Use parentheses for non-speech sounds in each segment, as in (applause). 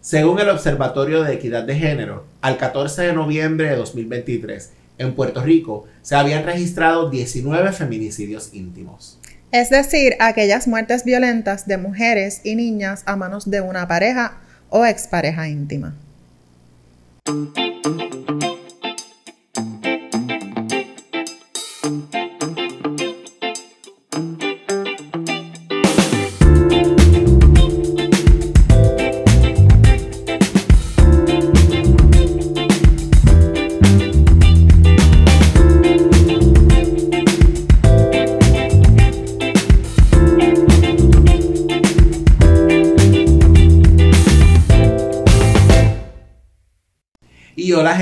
Según el Observatorio de Equidad de Género, al 14 de noviembre de 2023, en Puerto Rico se habían registrado 19 feminicidios íntimos. Es decir, aquellas muertes violentas de mujeres y niñas a manos de una pareja o expareja íntima.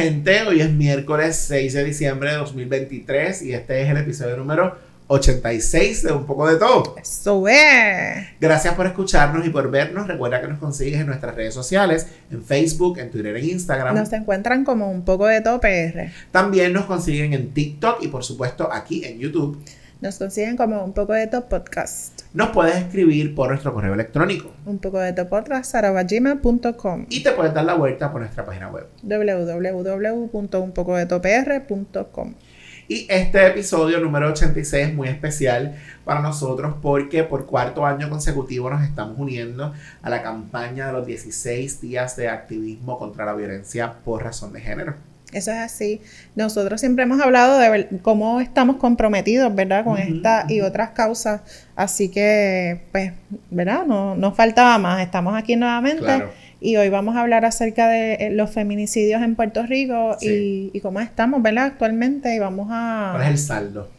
Gente, hoy es miércoles 6 de diciembre de 2023 y este es el episodio número 86 de Un poco de todo. Eso es. Gracias por escucharnos y por vernos. Recuerda que nos consigues en nuestras redes sociales, en Facebook, en Twitter, en Instagram. Nos encuentran como Un poco de todo PR. También nos consiguen en TikTok y por supuesto aquí en YouTube. Nos consiguen como Un poco de todo podcast. Nos puedes escribir por nuestro correo electrónico Un poco de todo podcast y te puedes dar la vuelta por nuestra página web. www.unpocodetopr.com Y este episodio número 86 es muy especial para nosotros porque por cuarto año consecutivo nos estamos uniendo a la campaña de los 16 días de activismo contra la violencia por razón de género. Eso es así. Nosotros siempre hemos hablado de ver- cómo estamos comprometidos, ¿verdad? Con esta y otras causas. Así que, pues, ¿verdad? No, no faltaba más. Estamos aquí nuevamente. Claro. Y hoy vamos a hablar acerca de eh, los feminicidios en Puerto Rico Sí. y, y cómo estamos, ¿verdad? Actualmente. Y vamos ¿Cuál es a, el saldo?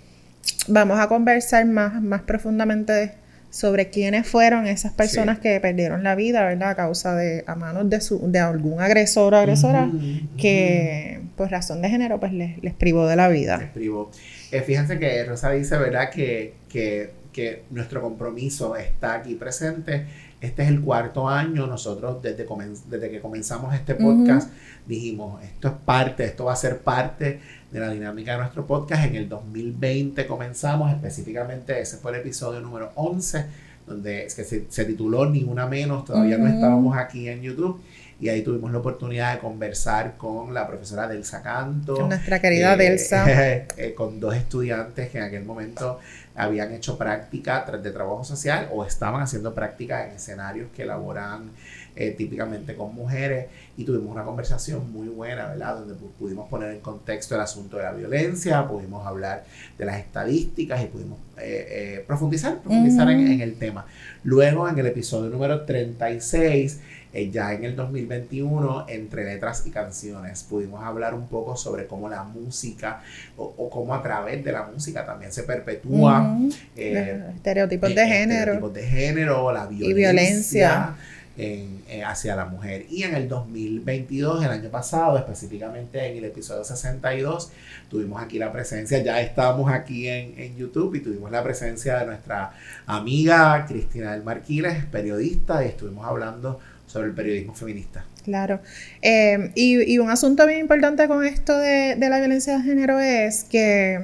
vamos a conversar más, más profundamente sobre quiénes fueron esas personas Sí. que perdieron la vida, ¿verdad? A causa de, a manos de, su, de algún agresor o agresora que por razón de género pues les, les privó de la vida. escribo. Eh, fíjense que Rosa dice, ¿verdad? Que, que, que nuestro compromiso está aquí presente. Este es el cuarto año. Nosotros desde, desde que comenzamos este podcast dijimos, esto es parte, esto va a ser parte de la dinámica de nuestro podcast. En el 2020 comenzamos, específicamente ese fue el episodio número 11, donde es que se, se tituló Ni una menos, todavía no estábamos aquí en YouTube. Y ahí tuvimos la oportunidad de conversar con la profesora Delsa Canto. Nuestra querida Eh, Delsa. (laughs) eh, con dos estudiantes que en aquel momento habían hecho práctica de trabajo social o estaban haciendo práctica en escenarios que elaboran eh, típicamente con mujeres y tuvimos una conversación muy buena, ¿verdad? Donde pu- pudimos poner en contexto el asunto de la violencia, pudimos hablar de las estadísticas y pudimos eh, eh, profundizar, profundizar en, el tema. Luego en el episodio número 36 eh, ya en el 2021, entre letras y canciones, pudimos hablar un poco sobre cómo la música o, o cómo a través de la música también se perpetúa eh, estereotipos eh, de género. estereotipos de género, la violencia, violencia. En- eh, hacia la mujer. Y en el 2022, el año pasado, específicamente en el episodio 62, tuvimos aquí la presencia, ya estábamos aquí en, en YouTube y tuvimos la presencia de nuestra amiga Cristina del Marquiles, periodista, y estuvimos hablando sobre el periodismo feminista. Claro. Eh, y, y un asunto bien importante con esto de, de la violencia de género es que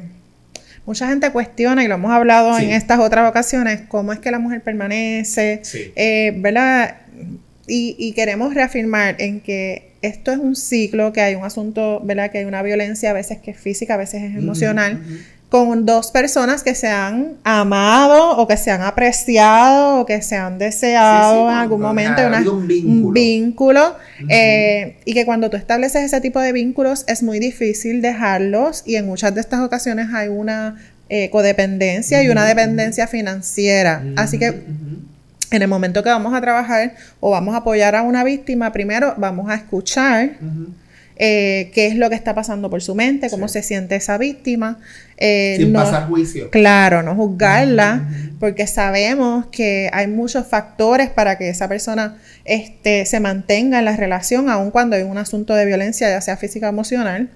mucha gente cuestiona, y lo hemos hablado Sí. en estas otras ocasiones, cómo es que la mujer permanece, Sí. eh, ¿verdad? Y, y queremos reafirmar en que esto es un ciclo, que hay un asunto, ¿verdad? Que hay una violencia a veces que es física, a veces es emocional, con dos personas que se han amado o que se han apreciado o que se han deseado en algún momento, ha una- un un vínculo. vínculo, Ujú. eh, y que cuando tú estableces ese tipo de vínculos es muy difícil dejarlos y en muchas de estas ocasiones hay una eh, codependencia y una dependencia financiera. Así que. En el momento que vamos a trabajar o vamos a apoyar a una víctima, primero vamos a escuchar eh, qué es lo que está pasando por su mente, cómo Sí. se siente esa víctima. eh, Sin no- pasar juicio. Claro, no juzgarla, porque sabemos que hay muchos factores para que esa persona este, se mantenga en la relación, aun cuando hay un asunto de violencia, ya sea física o emocional.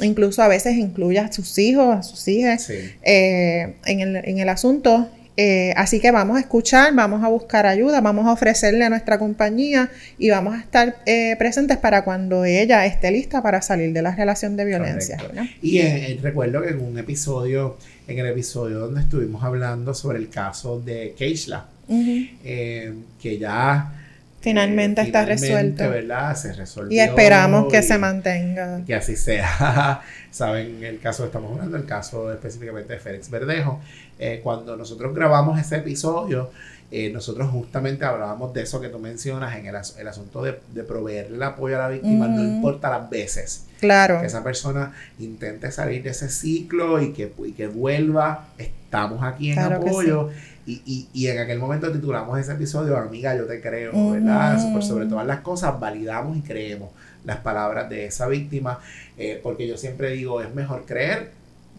Incluso a veces incluye a sus hijos, a sus hijas Sí. eh, en, el, en el asunto. Eh, así que vamos a escuchar, vamos a buscar ayuda, vamos a ofrecerle a nuestra compañía y vamos a estar eh, presentes para cuando ella esté lista para salir de la relación de violencia. ¿verdad? Y eh, recuerdo que en un episodio, en el episodio donde estuvimos hablando sobre el caso de Keishla, que ya finalmente está resuelto. ¿verdad? Se resolvió. Y esperamos que se mantenga. Que así sea. (laughs) Saben el caso estamos hablando, el caso específicamente de Félix Verdejo. Eh, cuando nosotros grabamos ese episodio, eh, nosotros justamente hablábamos de eso que tú mencionas en el, el asunto de, de proveer el apoyo a la víctima, no importa las veces. Claro. Que esa persona intente salir de ese ciclo y que, y que vuelva. Estamos aquí en apoyo. Y, y, y, en aquel momento titulamos ese episodio, amiga, yo te creo, ¿verdad? Por sobre todas las cosas, validamos y creemos las palabras de esa víctima, eh, porque yo siempre digo, es mejor creer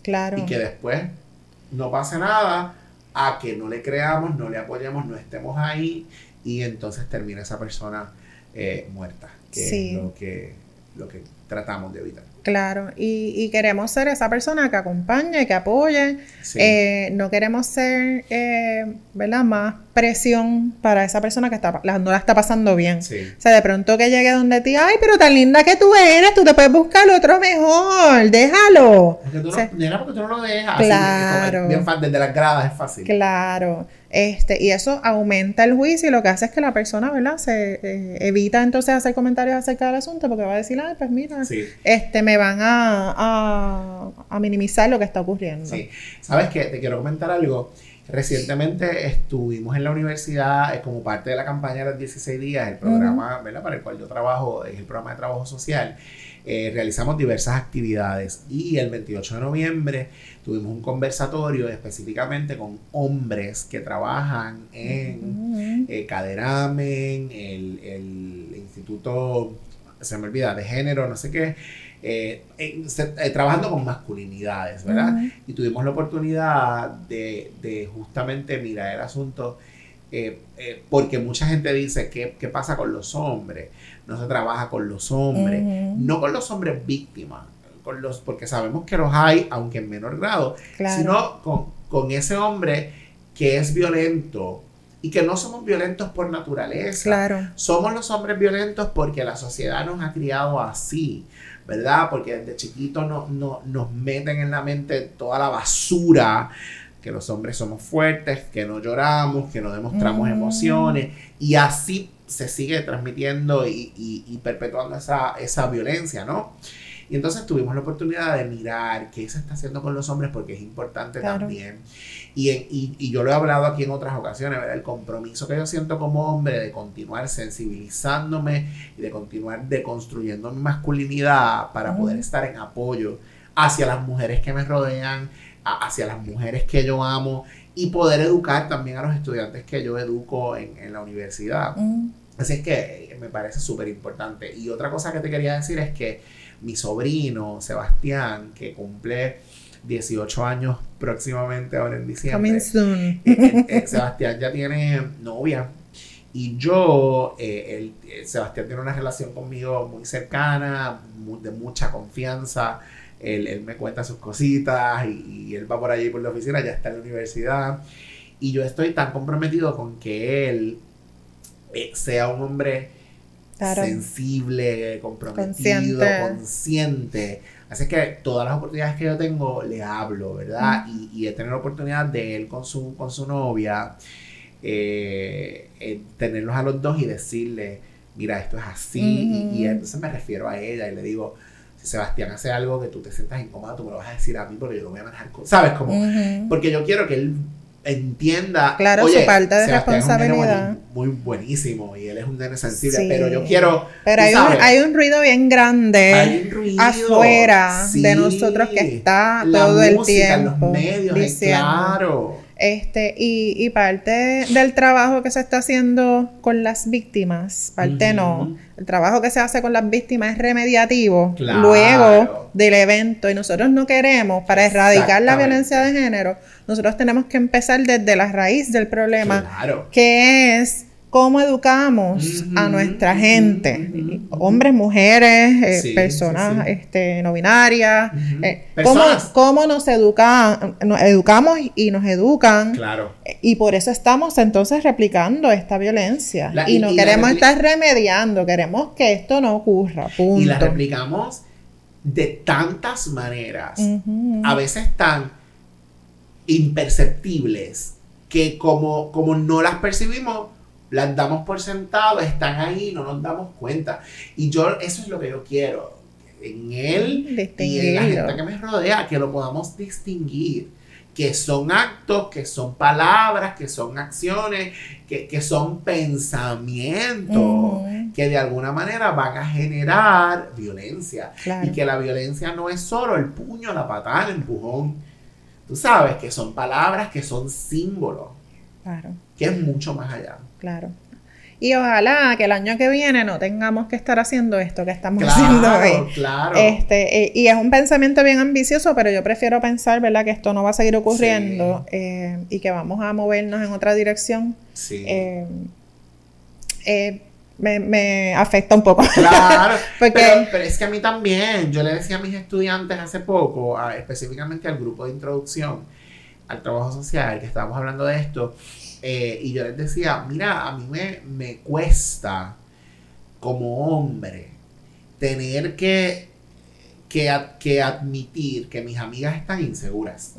claro. y que después no pase nada a que no le creamos, no le apoyemos, no estemos ahí y entonces termina esa persona eh, muerta, que es lo que, lo que tratamos de evitar. Claro, y, queremos ser esa persona que acompañe, que apoye. Eh, no queremos ser, eh, ¿verdad? Más presión para esa persona que está, no la está pasando bien. O sea, de pronto que llegue donde ti, ay, pero tan linda que tú eres, tú te puedes buscar otro mejor, déjalo. Porque tú, no, porque tú no lo dejas. Claro. bien desde las gradas es fácil. Claro. Este, y eso aumenta el juicio y lo que hace es que la persona, ¿verdad? Se eh, evita entonces hacer comentarios acerca del asunto porque va a decir, ay, pues mira, este, me van a, a, minimizar lo que está ocurriendo. Sí. ¿Sabes qué? Te quiero comentar algo. Recientemente estuvimos en la universidad eh, como parte de la campaña de los 16 días, el programa, ¿verdad? Para el cual yo trabajo, es el programa de trabajo social. Eh, realizamos diversas actividades y el 28 de noviembre tuvimos un conversatorio específicamente con hombres que trabajan en eh, Caderamen, el, el, Instituto, se me olvida, de género, no sé qué, eh, trabajando con masculinidades, ¿verdad? Y tuvimos la oportunidad de, de justamente mirar el asunto. porque mucha gente dice, ¿qué, ¿qué, pasa con los hombres? No se trabaja con los hombres, no con los hombres víctimas, con los, porque sabemos que los hay, aunque en menor grado, sino con, con ese hombre que es violento, y que no somos violentos por naturaleza. Claro. Somos los hombres violentos porque la sociedad nos ha criado así, ¿verdad? Porque desde chiquitos no, no, nos meten en la mente toda la basura, que los hombres somos fuertes, que no lloramos, que no demostramos mm. emociones, y así se sigue transmitiendo y, perpetuando esa, esa, violencia, ¿no? Y entonces tuvimos la oportunidad de mirar qué se está haciendo con los hombres porque es importante también. Y, y, yo lo he hablado aquí en otras ocasiones, ¿verdad? El compromiso que yo siento como hombre de continuar sensibilizándome y de continuar deconstruyendo mi masculinidad para poder estar en apoyo hacia las mujeres que me rodean, hacia las mujeres que yo amo y poder educar también a los estudiantes que yo educo en, en la universidad. Mm. Así es que eh, me parece súper importante. Y otra cosa que te quería decir es que mi sobrino, Sebastián, que cumple 18 años próximamente ahora en diciembre. Eh, eh, Sebastián ya tiene novia. Y yo, el, Sebastián tiene una relación conmigo muy cercana, de mucha confianza. Él, me cuenta sus cositas y, él va por allí por la oficina, ya está en la universidad. Y yo estoy tan comprometido con que él eh, sea un hombre sensible, comprometido, consciente. Así que todas las oportunidades que yo tengo le hablo, ¿verdad? Y, y, he tenido la oportunidad de él con su, con su novia, eh, eh, tenerlos a los dos y decirle, mira, esto es así. y, y, entonces me refiero a ella y le digo, si Sebastián hace algo que tú te sientas incómodo, tú me lo vas a decir a mí porque yo lo voy a manejar. ¿Sabes? Como, porque yo quiero que él entienda. Claro, su falta de responsabilidad. muy, buenísimo y él es un nene sensible, pero yo quiero. Pero hay un, hay un, ruido bien grande afuera de nosotros que está todo el tiempo. Los medios, claro. Este, y, y, parte del trabajo que se está haciendo con las víctimas, parte no, el trabajo que se hace con las víctimas es remediativo luego del evento. Y nosotros no queremos, para erradicar la violencia de género, nosotros tenemos que empezar desde la raíz del problema, que es cómo educamos a nuestra gente, hombres, mujeres, eh, personas Este, no binarias, eh, cómo, nos educan, nos educamos y nos educan. Claro. Y por eso estamos entonces replicando esta violencia. y, no queremos estar remediando, queremos que esto no ocurra. Punto. Y la replicamos de tantas maneras, a veces tan imperceptibles, que como, como no las percibimos, las damos por sentado, están ahí, no nos damos cuenta. Y yo, eso es lo que yo quiero en él y en la gente que me rodea, que lo podamos distinguir que son actos, que son palabras, que son acciones, que, son pensamientos, que de alguna manera van a generar violencia. Y que la violencia no es solo el puño, la patada, el empujón. Tú sabes que son palabras, que son símbolos. Claro. Que es mucho más allá. Claro. Y ojalá que el año que viene no tengamos que estar haciendo esto que estamos haciendo hoy. Claro. Este, eh, y es un pensamiento bien ambicioso, pero yo prefiero pensar, ¿verdad?, que esto no va a seguir ocurriendo eh, y que vamos a movernos en otra dirección. Sí. Eh, me, afecta un poco. Claro, (laughs) pero, es que a mí también, yo le decía a mis estudiantes hace poco, específicamente al grupo de introducción al trabajo social, que estábamos hablando de esto, eh, y yo les decía, mira, a mí me, me cuesta como hombre tener que, que, que, admitir que mis amigas están inseguras.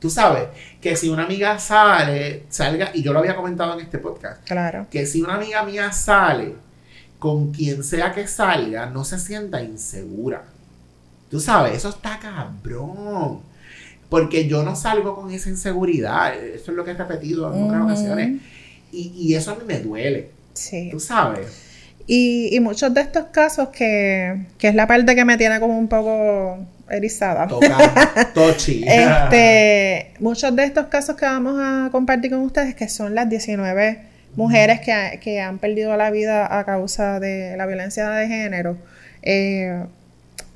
Tú sabes que si una amiga sale, salga, y yo lo había comentado en este podcast, claro. que si una amiga mía sale con quien sea que salga, no se sienta insegura. Tú sabes, eso está cabrón. Porque yo no salgo con esa inseguridad. Eso es lo que he repetido en otras ocasiones. Y, eso a mí me duele. Sí. Tú sabes. Y, muchos de estos casos que, es la parte que me tiene como un poco erizada. Toca, (laughs) tochi. este, muchos de estos casos que vamos a compartir con ustedes, que son las 19 mujeres que, han perdido la vida a causa de la violencia de género, eh,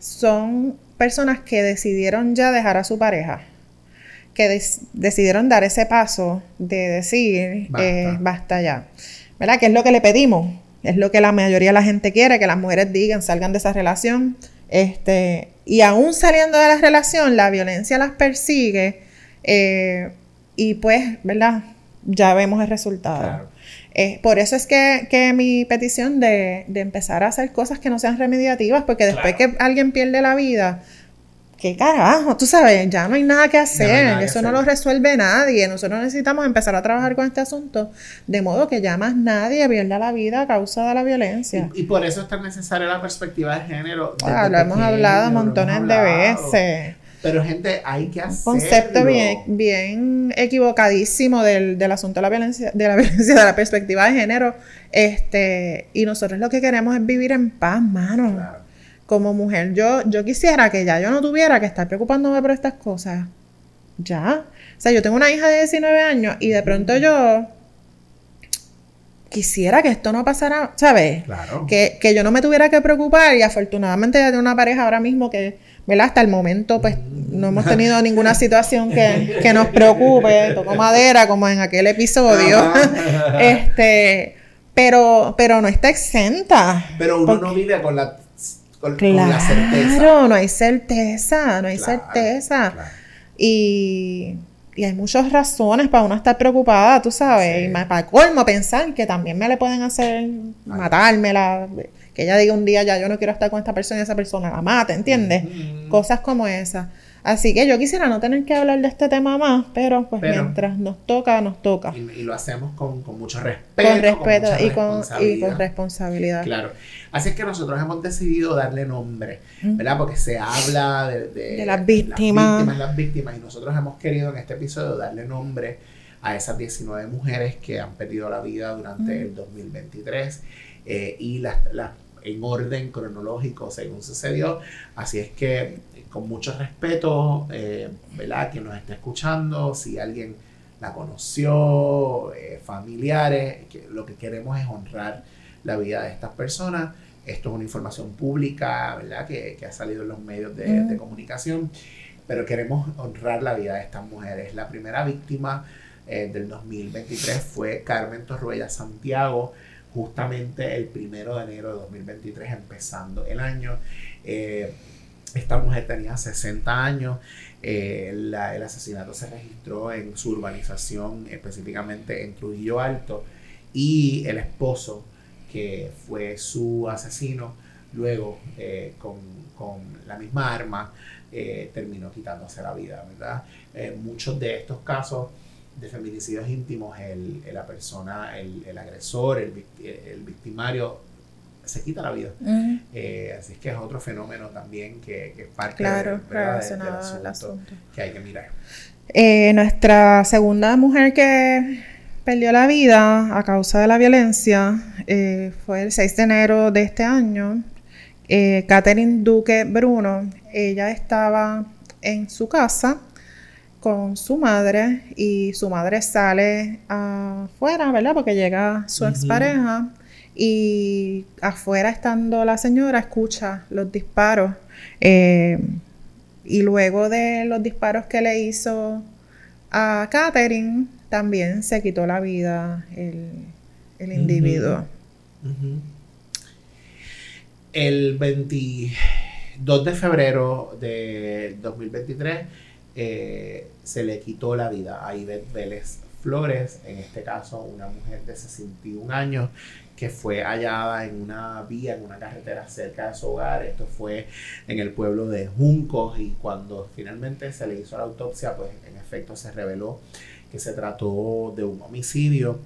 son personas que decidieron ya dejar a su pareja, que decidieron dar ese paso de decir, eh, basta. ya. ¿Verdad? Que es lo que le pedimos, es lo que la mayoría de la gente quiere, que las mujeres digan, salgan de esa relación. Este, y aún saliendo de la relación, la violencia las persigue eh, y pues, ¿verdad? Ya vemos el resultado. Eh, por eso es que, mi petición de, empezar a hacer cosas que no sean remediativas, porque después que alguien pierde la vida, ¿qué carajo? Tú sabes, ya no hay nada que hacer, eso no lo resuelve nadie. Nosotros necesitamos empezar a trabajar con este asunto, de modo que ya más nadie pierda la vida a causa de la violencia. Y, por eso es tan necesaria la perspectiva de género. Ah, lo hemos hablado montones de veces. Pero gente, hay que hacerlo. Un concepto bien, bien equivocadísimo del, asunto de la violencia, de la (laughs) violencia, de la perspectiva de género. Este, y nosotros lo que queremos es vivir en paz, mano. Como mujer, yo, yo quisiera que ya yo no tuviera que estar preocupándome por estas cosas. Ya. O sea, yo tengo una hija de 19 años y de pronto yo quisiera que esto no pasara, ¿sabes? Claro. Que, que yo no me tuviera que preocupar y afortunadamente ya tengo una pareja ahora mismo que ¿verdad? Hasta el momento, pues, no hemos tenido ninguna situación que, nos preocupe, toco madera, como en aquel episodio. (laughs) este, pero, pero no está exenta. Pero uno no vive con la, con, la certeza. Claro, no hay certeza, no hay certeza. Y, y, hay muchas razones para uno estar preocupada, tú sabes. Y para colmo pensar que también me le pueden hacer matármela que ella diga un día ya yo no quiero estar con esta persona y esa persona la mata, ¿entiendes? Cosas como esas. Así que yo quisiera no tener que hablar de este tema más, pero pues mientras nos toca, nos toca. Y, lo hacemos con, mucho respeto. Con respeto y, con, y, con, responsabilidad. Claro. Así es que nosotros hemos decidido darle nombre, ¿verdad? Porque se habla de, de, las víctimas. Las víctimas, las víctimas. Y nosotros hemos querido en este episodio darle nombre a esas 19 mujeres que han perdido la vida durante el 2023 eh, y las, en orden cronológico según sucedió. Así es que con mucho respeto, eh, ¿verdad? Quien nos está escuchando, si alguien la conoció, eh, familiares, lo que queremos es honrar la vida de estas personas. Esto es una información pública, ¿verdad? Que, que ha salido en los medios de, de, comunicación, pero queremos honrar la vida de estas mujeres. La primera víctima eh, del 2023 fue Carmen Torruella Santiago, justamente el primero de enero de 2023, empezando el año. Eh, esta mujer tenía 60 años. Eh, el asesinato se registró en su urbanización, específicamente en Trujillo Alto, y el esposo, que fue su asesino, luego eh, con, con, la misma arma terminó quitándose la vida, ¿verdad? muchos de estos casos de feminicidios íntimos, el, la persona, el, el agresor, el, el, victimario, se quita la vida. Eh, así es que es otro fenómeno también que, que es parte claro, de, del asunto, que hay que mirar. Eh, nuestra segunda mujer que perdió la vida a causa de la violencia eh, fue el 6 de enero de este año. Catherine Duque Bruno, ella estaba en su casa con su madre y su madre sale afuera, ¿verdad? Porque llega su expareja y afuera estando la señora escucha los disparos eh, y luego de los disparos que le hizo a Catherine también se quitó la vida el, individuo. El 22 de febrero de 2023 eh, se le quitó la vida a Ivette Vélez Flores, en este caso una mujer de 61 años que fue hallada en una vía, en una carretera cerca de su hogar. Esto fue en el pueblo de Juncos y cuando finalmente se le hizo la autopsia, pues en efecto se reveló que se trató de un homicidio.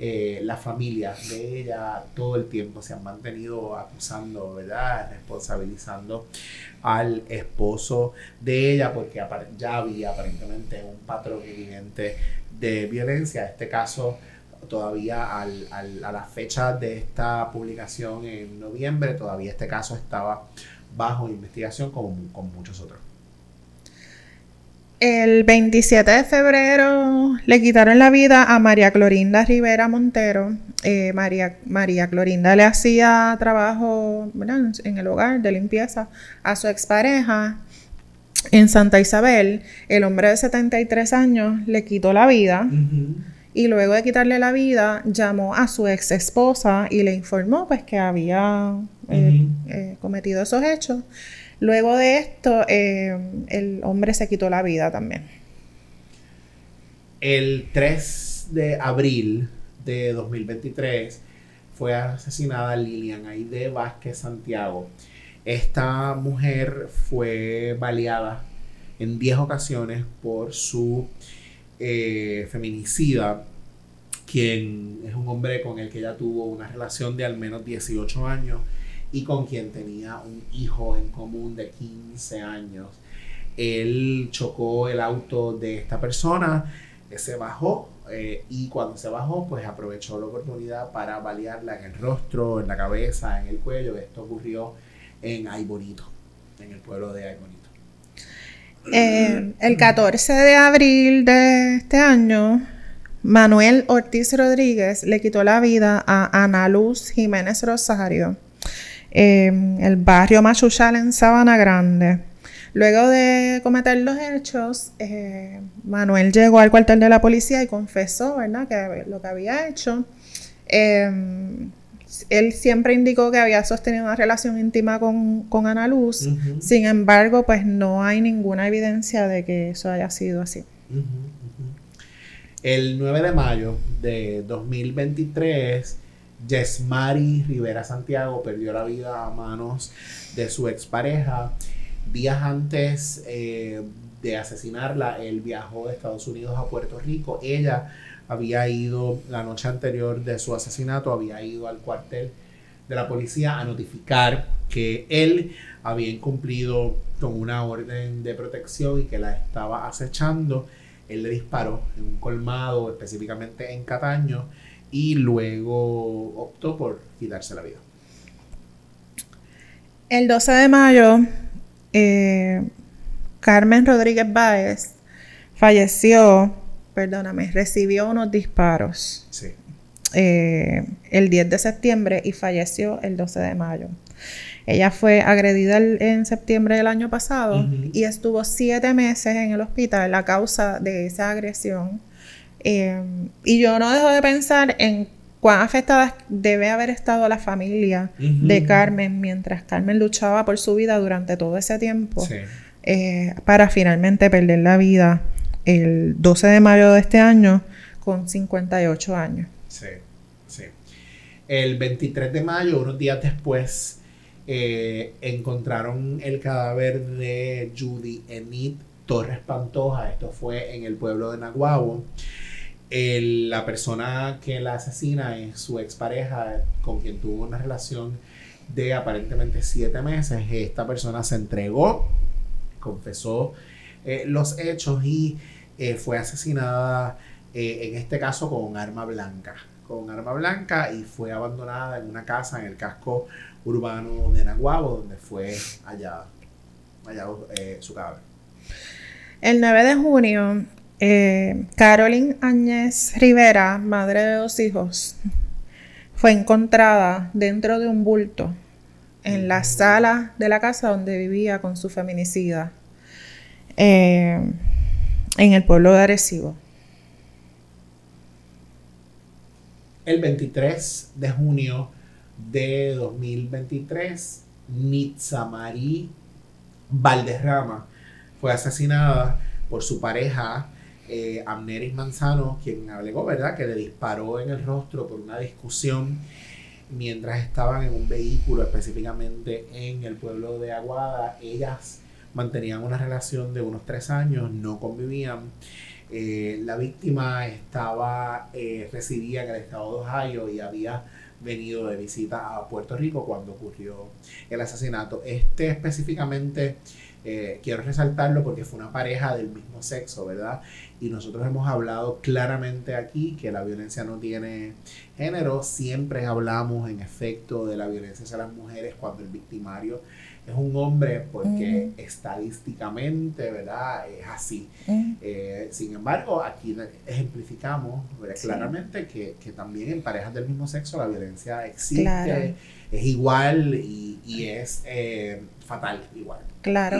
Eh, la familia de ella todo el tiempo se han mantenido acusando, ¿verdad? Responsabilizando al esposo de ella porque ya había aparentemente un patrón evidente de violencia. Este caso todavía al, al, a la fecha de esta publicación en noviembre, todavía este caso estaba bajo investigación como con muchos otros. El 27 de febrero le quitaron la vida a María Clorinda Rivera Montero. Eh, María, María Clorinda le hacía trabajo en el hogar de limpieza a su expareja en Santa Isabel. El hombre de 73 años le quitó la vida y luego de quitarle la vida llamó a su ex esposa y le informó pues que había eh, eh, cometido esos hechos. Luego de esto, eh, el hombre se quitó la vida también. El 3 de abril de 2023 fue asesinada Lilian Aide Vázquez Santiago. Esta mujer fue baleada en 10 ocasiones por su eh, feminicida, quien es un hombre con el que ella tuvo una relación de al menos 18 años y con quien tenía un hijo en común de 15 años. Él chocó el auto de esta persona, se bajó eh, y cuando se bajó pues aprovechó la oportunidad para balearla en el rostro, en la cabeza, en el cuello. Esto ocurrió en Aybonito, en el pueblo de Aybonito. Eh, el 14 de abril de este año, Manuel Ortiz Rodríguez le quitó la vida a Ana Luz Jiménez Rosario en el barrio Machuchal en Sabana Grande. Luego de cometer los hechos, eh, Manuel llegó al cuartel de la policía y confesó, ¿verdad?, que lo que había hecho. Em, él siempre indicó que había sostenido una relación íntima con, Ana Luz. Sin embargo, pues no hay ninguna evidencia de que eso haya sido así. El 9 de mayo de 2023 Yesmari Rivera Santiago perdió la vida a manos de su expareja. Días antes eh, de asesinarla, él viajó de Estados Unidos a Puerto Rico. Ella había ido la noche anterior de su asesinato, había ido al cuartel de la policía a notificar que él había incumplido con una orden de protección y que la estaba acechando. Él le disparó en un colmado, específicamente en Cataño y luego optó por quitarse la vida. El 12 de mayo, eh, Carmen Rodríguez Báez falleció, perdóname, recibió unos disparos sí. Eh, el 10 de septiembre y falleció el 12 de mayo. Ella fue agredida en septiembre del año pasado y estuvo siete meses en el hospital a causa de esa agresión Em, y yo no dejo de pensar en cuán afectada debe haber estado la familia de Carmen mientras Carmen luchaba por su vida durante todo ese tiempo eh, para finalmente perder la vida el 12 de mayo de este año con 58 años. Sí, sí. El 23 de mayo, unos días después, eh, encontraron el cadáver de Judy Enid Torres Pantoja. Esto fue en el pueblo de Naguabo. La persona que la asesina es su expareja con quien tuvo una relación de aparentemente siete meses. Esta persona se entregó, confesó eh, los hechos y eh, fue asesinada eh, en este caso con arma blanca. Con arma blanca y fue abandonada en una casa en el casco urbano de Naguabo, donde fue hallada, hallado su cadáver. El 9 de junio, Carolyn Áñez Rivera, madre de dos hijos, fue encontrada dentro de un bulto en la sala de la casa donde vivía con su feminicida eh, en el pueblo de Arecibo. El 23 de junio de 2023, Nitsamari Valderrama fue asesinada por su pareja eh, Amneris Manzano, quien alegó, ¿verdad?, que le disparó en el rostro por una discusión mientras estaban en un vehículo, específicamente en el pueblo de Aguada. Ellas mantenían una relación de unos tres años, no convivían. Eh, la víctima estaba, eh, residía en el estado de Ohio y había venido de visita a Puerto Rico cuando ocurrió el asesinato. Este específicamente eh, quiero resaltarlo porque fue una pareja del mismo sexo, ¿verdad? Y nosotros hemos hablado claramente aquí que la violencia no tiene género. Siempre hablamos en efecto de la violencia hacia las mujeres cuando el victimario es un hombre porque estadísticamente, ¿verdad? Es así. Eh, sin embargo, aquí ejemplificamos claramente que, también en parejas del mismo sexo la violencia existe, es igual y, es eh, fatal igual. Claro,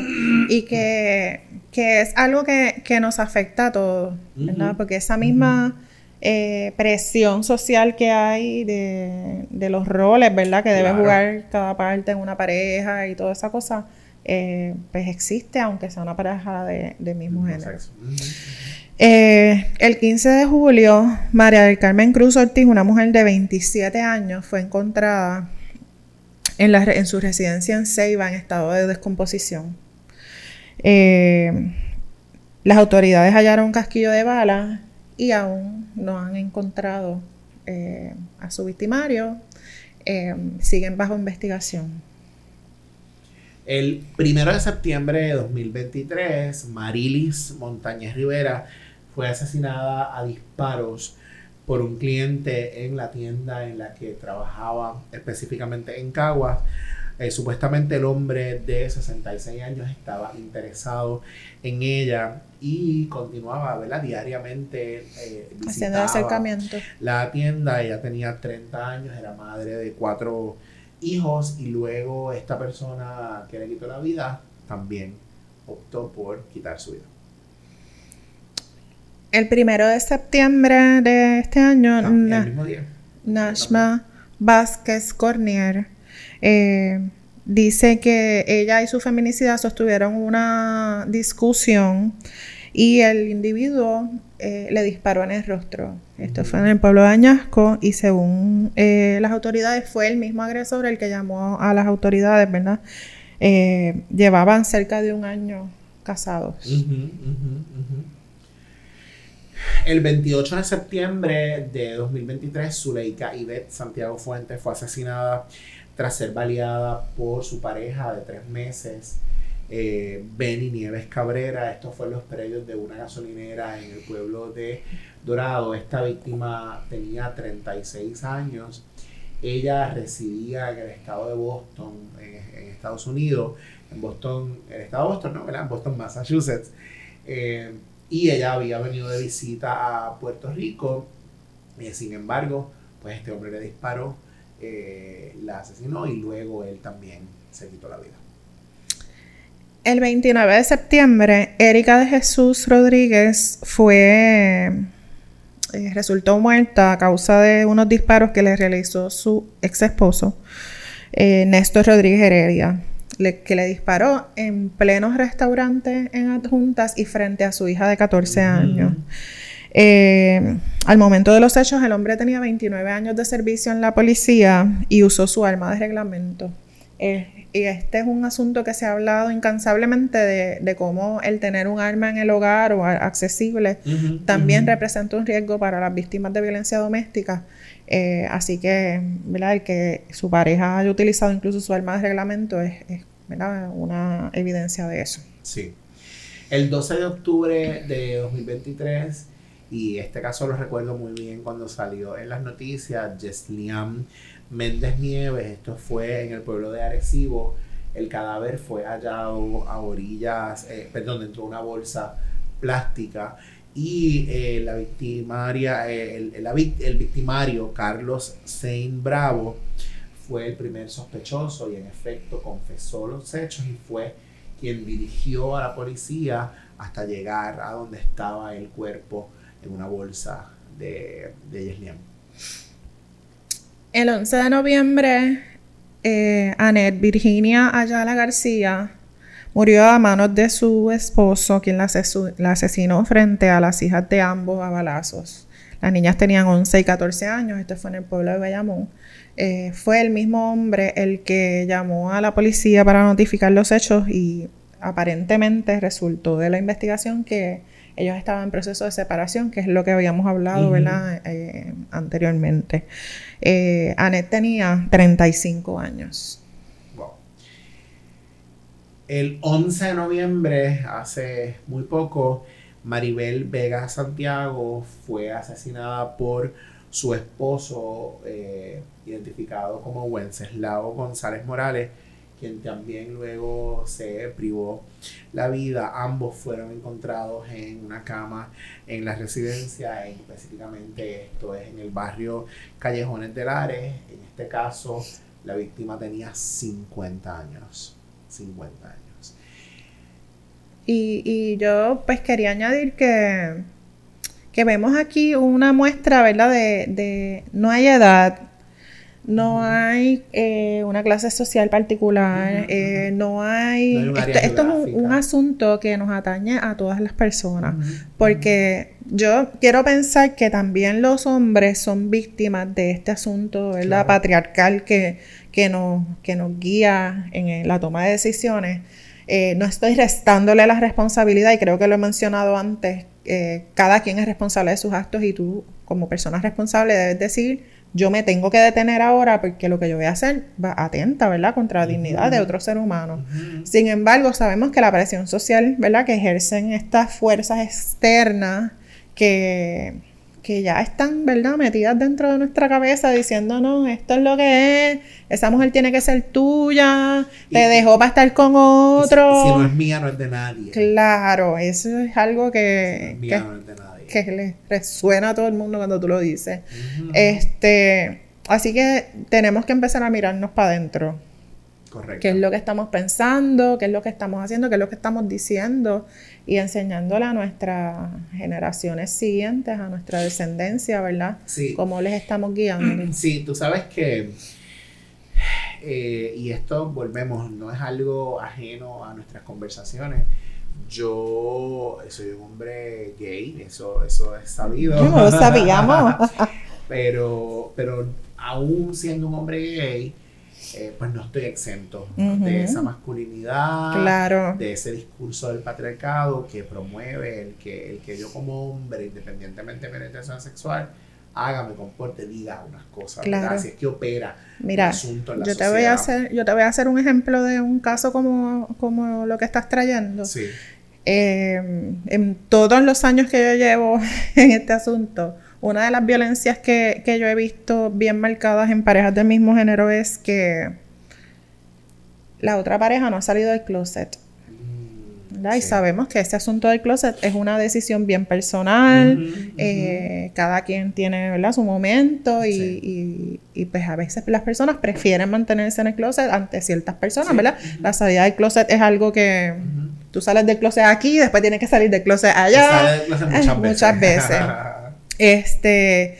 y que, es algo que, nos afecta a todos, ¿verdad? Porque esa misma... Eh, presión social que hay de, los roles, ¿verdad? Que debe jugar cada parte en una pareja y toda esa cosa, eh, pues existe, aunque sea una pareja de, mismo género. Eh, el 15 de julio, María del Carmen Cruz Ortiz, una mujer de 27 años, fue encontrada en, la, en su residencia en Ceiba en estado de descomposición. las autoridades hallaron un casquillo de balas y aún no han encontrado eh, a su victimario. Eh, siguen bajo investigación. El primero de septiembre de 2023, Marilis Montañez Rivera fue asesinada a disparos por un cliente en la tienda en la que trabajaba específicamente en Caguas. Eh, supuestamente el hombre de 66 años estaba interesado en ella y continuaba ¿verdad? diariamente eh, acercamiento. La tienda, ella tenía 30 años, era madre de cuatro hijos y luego esta persona que le quitó la vida también optó por quitar su vida. El primero de septiembre de este año, Nashma Vázquez Cornier eh, dice que ella y su feminicida sostuvieron una discusión y el individuo eh, le disparó en el rostro. Esto fue en el pueblo de Añasco y según eh, las autoridades fue el mismo agresor el que llamó a las autoridades, ¿verdad? llevaban cerca de un año casados. El 28 de septiembre de 2023, Zuleika Ivette Santiago Fuentes fue asesinada tras ser baleada por su pareja de tres meses, eh, Benny Nieves Cabrera. Esto fue en los predios de una gasolinera en el pueblo de Dorado. Esta víctima tenía 36 años. Ella residía en el estado de Boston, en, Estados Unidos, en Boston, el estado de Boston, no, En Boston, Massachusetts. Eh, y ella había venido de visita a Puerto Rico. Eh, sin embargo, pues este hombre le disparó eh, la asesinó y luego él también se quitó la vida. El 29 de septiembre, Erika de Jesús Rodríguez fue eh, resultó muerta a causa de unos disparos que le realizó su ex esposo, eh, Néstor Rodríguez Heredia, que le disparó en pleno restaurante en Adjuntas y frente a su hija de 14 años. Eh, al momento de los hechos, el hombre tenía 29 años de servicio en la policía y usó su arma de reglamento. Eh, y este es un asunto que se ha hablado incansablemente de, cómo el tener un arma en el hogar o accesible también representa un riesgo para las víctimas de violencia doméstica. Eh, así que, ¿verdad? El que su pareja haya utilizado incluso su arma de reglamento es, una evidencia de eso. Sí. El 12 de octubre de 2023, y este caso lo recuerdo muy bien cuando salió en las noticias, Jesliam Méndez Nieves, esto fue en el pueblo de Arecibo, el cadáver fue hallado a orillas, eh, perdón, dentro de una bolsa plástica y eh, la victimaria, eh, el, el, victimario Carlos Sain Bravo fue el primer sospechoso y en efecto confesó los hechos y fue quien dirigió a la policía hasta llegar a donde estaba el cuerpo en una bolsa de, de Yeslian. El 11 de noviembre, eh, Annette Virginia Ayala García murió a manos de su esposo, quien la, asesinó frente a las hijas de ambos a balazos. Las niñas tenían 11 y 14 años, esto fue en el pueblo de Bayamón. Eh, fue el mismo hombre el que llamó a la policía para notificar los hechos y aparentemente resultó de la investigación que ellos estaban en proceso de separación, que es lo que habíamos hablado eh, anteriormente. Eh, Annette tenía 35 años. El 11 de noviembre, hace muy poco, Maribel Vega Santiago fue asesinada por su esposo, eh, identificado como Wenceslao González Morales, quien también luego se privó la vida. Ambos fueron encontrados en una cama en la residencia, específicamente esto es en el barrio Callejones de Lares. En este caso, la víctima tenía 50 años. 50 años. Y, yo pues quería añadir que, que vemos aquí una muestra, ¿verdad? De, de no hay edad, no hay eh, una clase social particular, eh, no hay... esto, es un, asunto que nos atañe a todas las personas, porque yo quiero pensar que también los hombres son víctimas de este asunto, ¿verdad? Patriarcal que, que, nos, que nos guía en la toma de decisiones. Eh, no estoy restándole la responsabilidad y creo que lo he mencionado antes, cada quien es responsable de sus actos y tú como persona responsable debes decir yo me tengo que detener ahora porque lo que yo voy a hacer va atenta, ¿verdad?, contra la dignidad de otro ser humano. Sin embargo, sabemos que la presión social, ¿verdad?, que ejercen estas fuerzas externas que, que ya están, ¿verdad?, metidas dentro de nuestra cabeza diciéndonos, esto es lo que es, esa mujer tiene que ser tuya, te dejó para estar con otro. Si, no es mía, no es de nadie. Claro, eso es algo que... no es de nadie que le resuena a todo el mundo cuando tú lo dices. Este, así que tenemos que empezar a mirarnos para adentro. Correcto. ¿Qué es lo que estamos pensando? ¿Qué es lo que estamos haciendo? ¿Qué es lo que estamos diciendo? Y enseñándole a nuestras generaciones siguientes, a nuestra descendencia, ¿verdad? Sí. Cómo les estamos guiando. (clears throat) Sí, tú sabes que, eh, y esto volvemos, no es algo ajeno a nuestras conversaciones yo soy un hombre gay, eso, eso es sabido. No lo sabíamos. (laughs) pero, pero aún siendo un hombre gay, eh, pues no estoy exento de esa masculinidad, de ese discurso del patriarcado que promueve el que, el que yo como hombre, independientemente de mi orientación sexual, haga, me comporte, diga unas cosas, claro. Así es que opera Mira, asunto en la yo te voy a hacer, yo te voy a hacer un ejemplo de un caso como, como lo que estás trayendo. Sí. Eh, en todos los años que yo llevo (laughs) en este asunto, una de las violencias que, yo he visto bien marcadas en parejas del mismo género es que la otra pareja no ha salido del closet. Y sabemos que este asunto del closet es una decisión bien personal, eh, cada quien tiene ¿verdad? su momento y, pues a veces las personas prefieren mantenerse en el closet ante ciertas personas, ¿verdad? La salida del closet es algo que Tú sales del closet aquí y después tienes que salir del closet allá. (laughs) muchas, veces. Este,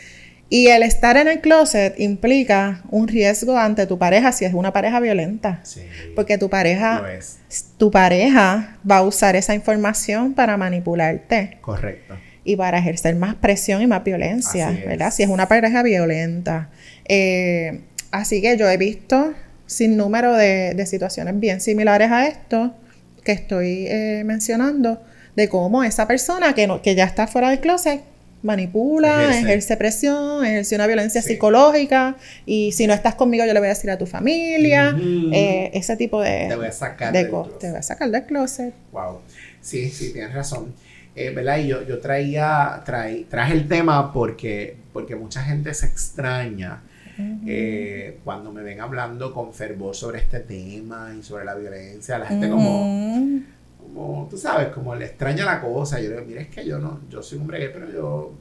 y el estar en el closet implica un riesgo ante tu pareja si es una pareja violenta. Sí, porque tu pareja, tu pareja va a usar esa información para manipularte. Correcto. Y para ejercer más presión y más violencia, ¿verdad? Si es una pareja violenta. Eh, así que yo he visto sin número de, de situaciones bien similares a esto que estoy eh, mencionando, de cómo esa persona que, no, que ya está fuera del closet manipula, ejerce, presión, ejerce una violencia psicológica y si no estás conmigo yo le voy a decir a tu familia, eh, ese tipo de... Te voy a sacar de del closet. Te voy a sacar del closet. Wow. Sí, sí, tienes razón. Eh, ¿verdad? Y yo, yo traía, trae, traje el tema porque, porque mucha gente se extraña eh, cuando me ven hablando con fervor sobre este tema y sobre la violencia. La gente como como, tú sabes, como le extraña la cosa. Yo le digo, mira, es que yo no, yo soy hombre gay, pero yo...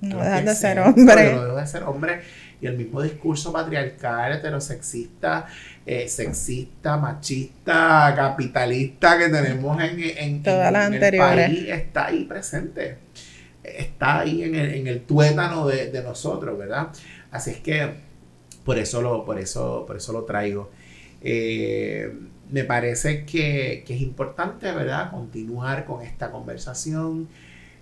No dejas de ser hombre. No dejo de ser hombre. Y el mismo discurso patriarcal, heterosexista, eh, sexista, machista, capitalista que tenemos en, en, Todas las anteriores. el país está ahí presente. Está ahí en el, en el tuétano de, de nosotros, ¿verdad? Así es que por eso lo, por eso, por eso lo traigo. Eh, me parece que, es importante, ¿verdad?, continuar con esta conversación,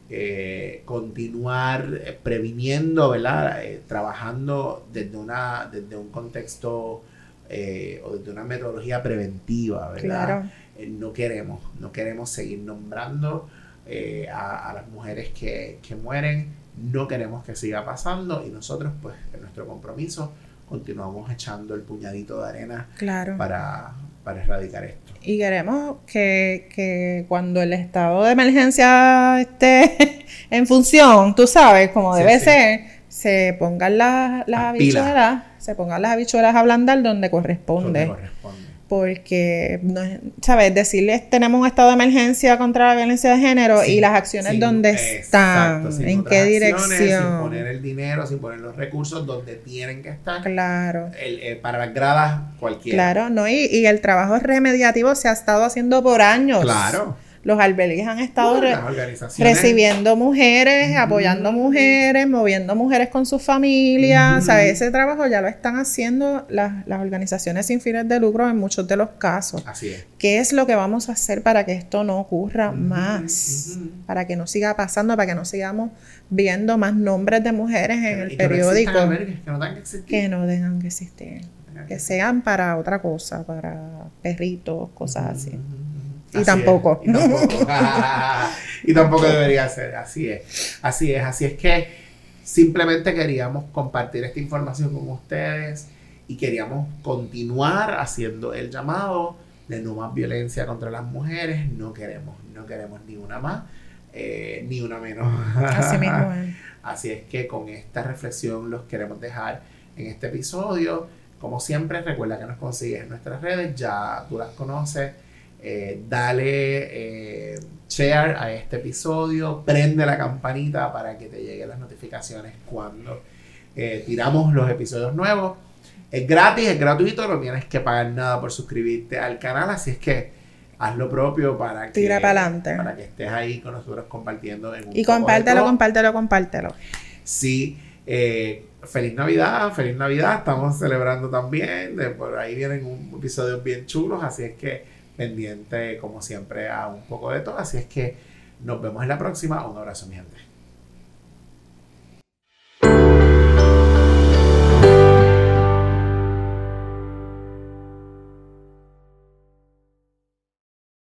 eh, continuar eh, previniendo, ¿verdad?, eh, trabajando desde, una, desde un contexto o desde una metodología preventiva, ¿verdad? no queremos, no queremos seguir nombrando a, las mujeres que, que mueren, no queremos que siga pasando y nosotros, pues, en nuestro compromiso, continuamos echando el puñadito de arena claro. para, para erradicar esto. Y queremos que, que cuando el estado de emergencia esté (laughs) en función, tú sabes, como debe ser, se pongan las, las habichuelas, se pongan las habichuelas a ablandar donde corresponde. Donde corresponde porque, no, ¿sabes? Decirles tenemos un estado de emergencia contra la violencia de género y las acciones donde están, en qué dirección. Sin poner el dinero, sin poner los recursos donde tienen que estar. Claro. Eh, para las gradas cualquiera. Claro, ¿no? Y, y el trabajo remediativo se ha estado haciendo por años. Claro los albergues han estado recibiendo mujeres, apoyando mujeres, moviendo mujeres con sus familias. O sea, ese trabajo ya lo están haciendo las, organizaciones sin fines de lucro en muchos de los casos. Así es. ¿Qué es lo que vamos a hacer para que esto no ocurra más? Para que no siga pasando, para que no sigamos viendo más nombres de mujeres en el periódico. Que, no tengan que existir. Que no tengan que existir. Que sean para otra cosa, para perritos, cosas así. Y tampoco. (laughs) (laughs) y tampoco. debería ser. Así es. Así es. Así es que simplemente queríamos compartir esta información con ustedes y queríamos continuar haciendo el llamado de no más violencia contra las mujeres. No queremos, no queremos ni una más, eh, ni una menos. (laughs) Así mismo Así es que con esta reflexión los queremos dejar en este episodio. Como siempre, recuerda que nos consigues en nuestras redes, ya tú las conoces eh, dale eh, share a este episodio, prende la campanita para que te lleguen las notificaciones cuando eh, tiramos los episodios nuevos. Es gratis, es gratuito, no tienes que pagar nada por suscribirte al canal, así es que haz lo propio para que, para que estés ahí con nosotros compartiendo. En y compártelo, compártelo, compártelo. Sí, feliz Navidad, feliz Navidad, estamos celebrando también, de, por ahí vienen un episodios bien chulos, así es que pendiente, como siempre, a un poco de todo. Así es que nos vemos en la próxima. Un abrazo, mi gente.